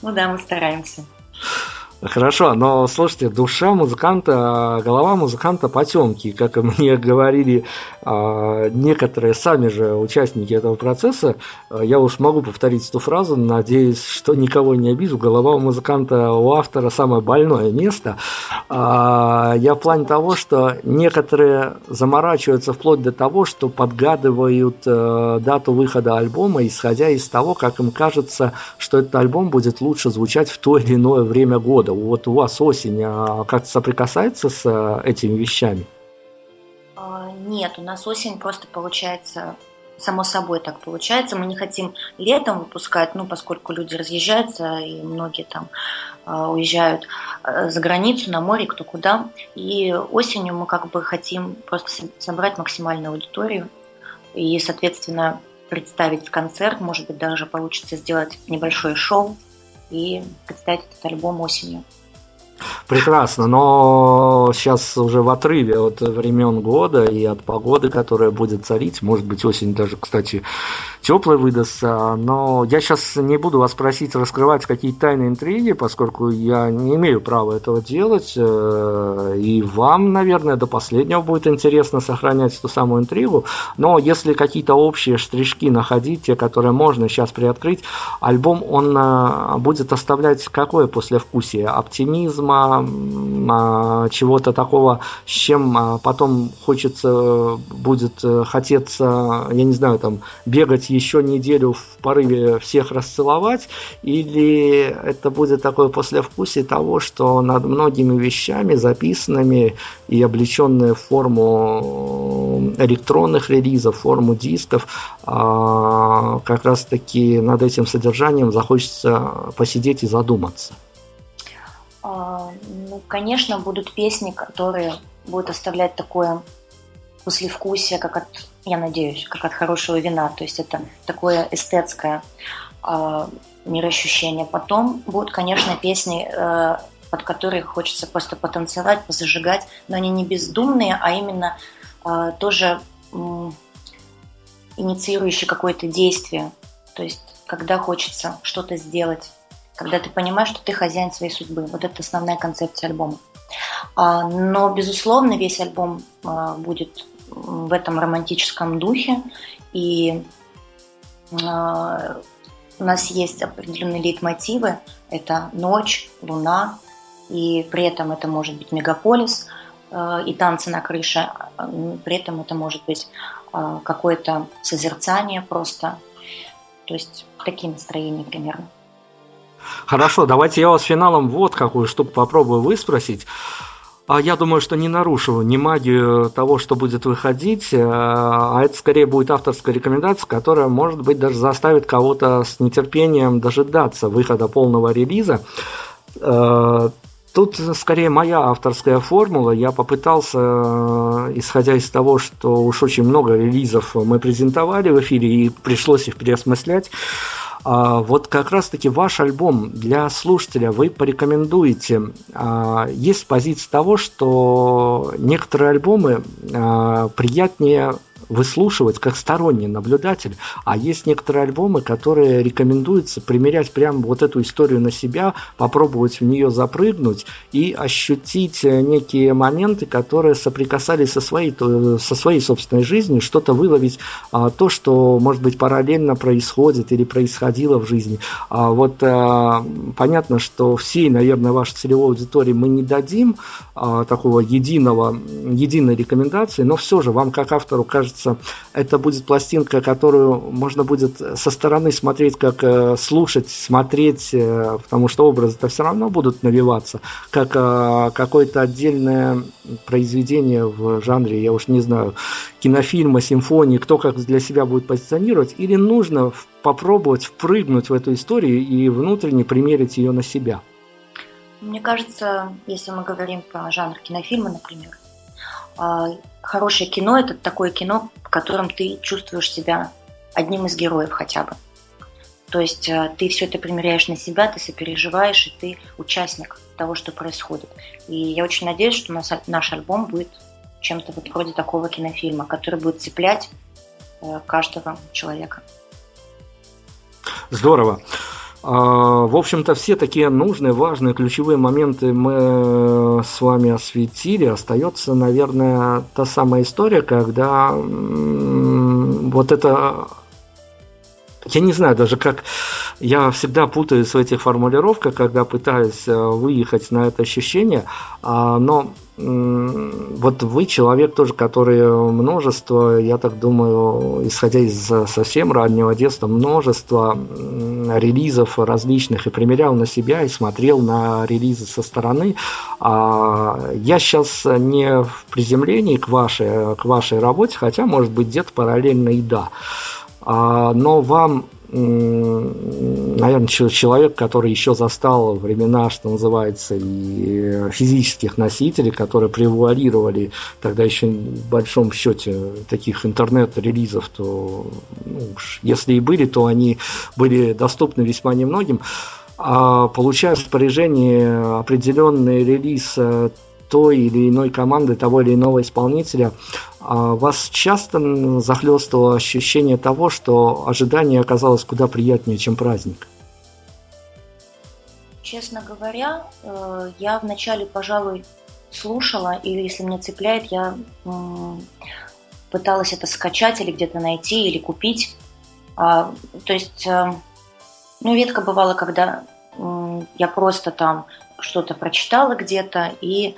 Ну да, мы стараемся. Хорошо, но слушайте, душа музыканта, голова музыканта потемки, как мне говорили а, некоторые сами же участники этого процесса. Я уж могу повторить эту фразу, надеюсь, что никого не обижу. Голова у музыканта, у автора самое больное место. А, я в плане того, что некоторые заморачиваются вплоть до того, что подгадывают э, дату выхода альбома, исходя из того, как им кажется, что этот альбом будет лучше звучать в то или иное время года года. Вот у вас осень а как-то соприкасается с э, этими вещами? А, нет, у нас осень просто получается само собой так получается. Мы не хотим летом выпускать, ну, поскольку люди разъезжаются, и многие там э, уезжают э, за границу, на море, кто куда. И осенью мы как бы хотим просто собрать максимальную аудиторию и, соответственно, представить концерт, может быть, даже получится сделать небольшое шоу и представить этот альбом осенью. Прекрасно, но сейчас уже в отрыве от времен года и от погоды, которая будет царить, может быть осень даже, кстати, теплый выдастся, но я сейчас не буду вас просить раскрывать какие-то тайные интриги, поскольку я не имею права этого делать, э, и вам, наверное, до последнего будет интересно сохранять эту самую интригу, но если какие-то общие штришки находить, те, которые можно сейчас приоткрыть, альбом, он э, будет оставлять какое послевкусие? Оптимизма, чего-то такого, с чем а, потом хочется, будет э, хотеться, я не знаю, там, бегать еще неделю в порыве всех расцеловать, или это будет такое послевкусие того, что над многими вещами, записанными и облеченные в форму электронных релизов, форму дисков, а, как раз таки над этим содержанием захочется посидеть и задуматься. А, ну, конечно, будут песни, которые будут оставлять такое послевкусие, как от, я надеюсь, как от хорошего вина. То есть это такое эстетское э, мироощущение. Потом будут, конечно, песни, э, под которые хочется просто потанцевать, позажигать, но они не бездумные, а именно э, тоже э, инициирующие какое-то действие. То есть когда хочется что-то сделать когда ты понимаешь, что ты хозяин своей судьбы. Вот это основная концепция альбома. А, но, безусловно, весь альбом а, будет в этом романтическом духе, и а, у нас есть определенные лейтмотивы. Это ночь, луна, и при этом это может быть мегаполис и танцы на крыше, при этом это может быть какое-то созерцание просто. То есть такие настроения примерно. Хорошо, давайте я вас финалом вот какую штуку попробую выспросить. А я думаю, что не нарушу ни магию того, что будет выходить, э, а это скорее будет авторская рекомендация, которая, может быть, даже заставит кого-то с нетерпением дожидаться выхода полного релиза. Э, тут скорее моя авторская формула. Я попытался, э, исходя из того, что уж очень много релизов мы презентовали в эфире и пришлось их переосмыслять, вот как раз-таки ваш альбом для слушателя вы порекомендуете. А, есть позиция того, что некоторые альбомы а, приятнее выслушивать как сторонний наблюдатель, а есть некоторые альбомы, которые рекомендуется примерять прямо вот эту историю на себя, попробовать в нее запрыгнуть и ощутить э, некие моменты, которые соприкасались со своей, со своей собственной жизнью, что-то выловить, а, то, что, может быть, параллельно происходит или происходило в жизни. А вот а, понятно, что всей, наверное, вашей целевой аудитории мы не дадим а, такого единого, единой рекомендации, но все же вам, как автору, кажется, кажется, это будет пластинка, которую можно будет со стороны смотреть, как э, слушать, смотреть, э, потому что образы-то все равно будут навиваться, как э, какое-то отдельное произведение в жанре, я уж не знаю, кинофильма, симфонии, кто как для себя будет позиционировать, или нужно попробовать впрыгнуть в эту историю и внутренне примерить ее на себя? Мне кажется, если мы говорим про жанр кинофильма, например, а, хорошее кино – это такое кино, в котором ты чувствуешь себя одним из героев хотя бы. То есть а, ты все это примеряешь на себя, ты сопереживаешь, и ты участник того, что происходит. И я очень надеюсь, что наш альбом будет чем-то вот вроде такого кинофильма, который будет цеплять э, каждого человека. Здорово. А, в общем-то, все такие нужные, важные, ключевые моменты мы э, с вами осветили. Остается, наверное, та самая история, когда вот это я не знаю даже как, я всегда путаюсь в этих формулировках, когда пытаюсь э, выехать на это ощущение, а, но вот вы человек тоже, который множество, я так думаю, исходя из совсем раннего детства, множество релизов различных и примерял на себя и смотрел на релизы со стороны. А я сейчас не в приземлении к вашей, к вашей работе, хотя, может быть, где-то параллельно и да. А, но вам наверное, человек, который еще застал времена, что называется, и физических носителей, которые превуалировали тогда еще в большом счете таких интернет-релизов, то ну, если и были, то они были доступны весьма немногим. А получая в распоряжение определенный релиз э, той или иной команды, того или иного исполнителя, а вас часто захлестывало ощущение того, что ожидание оказалось куда приятнее, чем праздник? Честно говоря, э, я вначале, пожалуй, слушала, или если меня цепляет, я пыталась это скачать или где-то найти, или купить. А, то есть, э, ну, редко бывало, когда я просто там что-то прочитала где-то и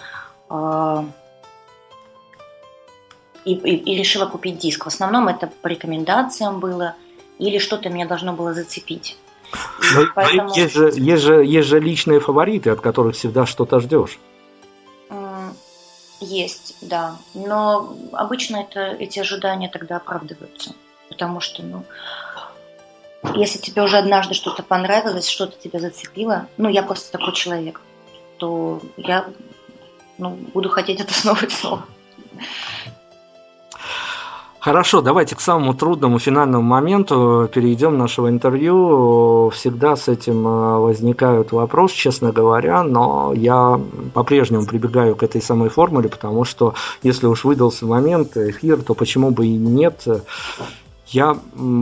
и, и, и решила купить диск. В основном это по рекомендациям было или что-то меня должно было зацепить. Но, поэтому... есть, же, есть, же, есть же личные фавориты, от которых всегда что-то ждешь. Есть, да. Но обычно это, эти ожидания тогда оправдываются. Потому что, ну, если тебе уже однажды что-то понравилось, что-то тебя зацепило, ну, я просто такой человек, то я ну, буду хотеть это снова и снова. Хорошо, давайте к самому трудному финальному моменту перейдем нашего интервью. Всегда с этим э, возникают вопросы, честно говоря, но я по-прежнему прибегаю к этой самой формуле, потому что если уж выдался момент, эфир, то почему бы и нет. Я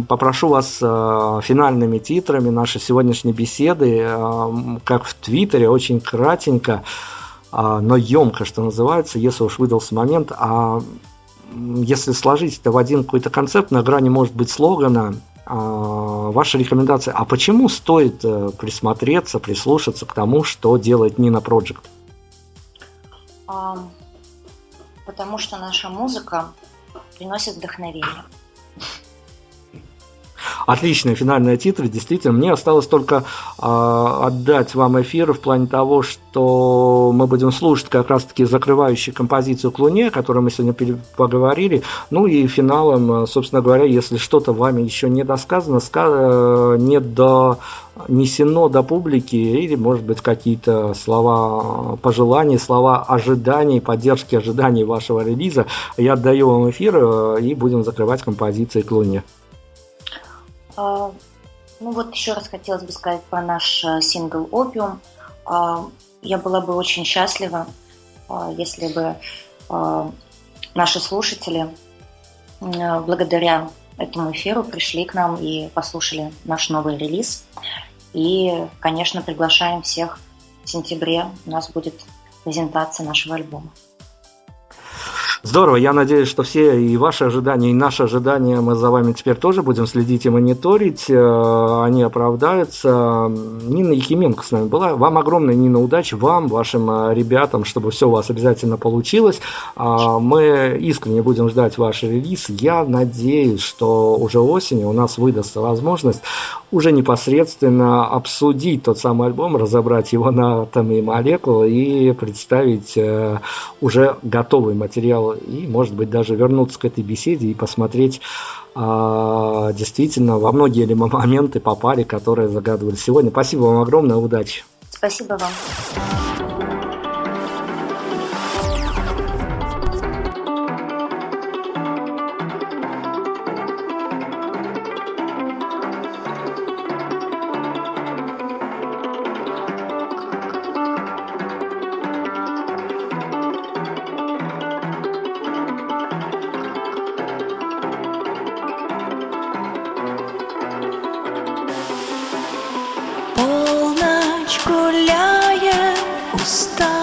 попрошу вас э, финальными титрами нашей сегодняшней беседы, э, как в Твиттере, очень кратенько, но емко, что называется, если уж выдался момент, а если сложить это в один какой-то концепт, на грани может быть слогана, а, ваша рекомендация, а почему стоит э, присмотреться, прислушаться к тому, что делает Нина Project? Потому что наша музыка приносит вдохновение. Отличные финальные титры, действительно. Мне осталось только э, отдать вам эфир в плане того, что мы будем слушать как раз-таки закрывающую композицию к Луне, о которой мы сегодня поговорили. Ну и финалом, собственно говоря, если что-то вами еще не досказано, ска- э, не до несено до публики или, может быть, какие-то слова пожеланий, слова ожиданий, поддержки ожиданий вашего релиза. Я отдаю вам эфир э, и будем закрывать композиции к Луне. А, ну вот еще раз хотелось бы сказать про наш э, сингл «Опиум». А, я была бы очень счастлива, а, если бы наши слушатели благодаря этому эфиру пришли к нам и послушали наш новый релиз. И, конечно, приглашаем всех в сентябре. У нас будет презентация нашего альбома. Здорово, я надеюсь, что все и ваши ожидания, и наши ожидания мы за вами теперь тоже будем следить и мониторить. Э, они оправдаются. Нина Якименко с нами была. Вам огромная, Нина, удачи, вам, вашим э, ребятам, чтобы все у вас обязательно получилось. А, мы искренне будем ждать ваш релиз. Я надеюсь, что уже осенью у нас выдастся возможность уже непосредственно обсудить тот самый альбом, разобрать его на атомы и молекулы и представить э, уже готовый материал и, может быть, даже вернуться к этой беседе и посмотреть а, действительно во многие ли моменты попали, которые загадывали сегодня. Спасибо вам огромное, удачи. Спасибо вам. Одной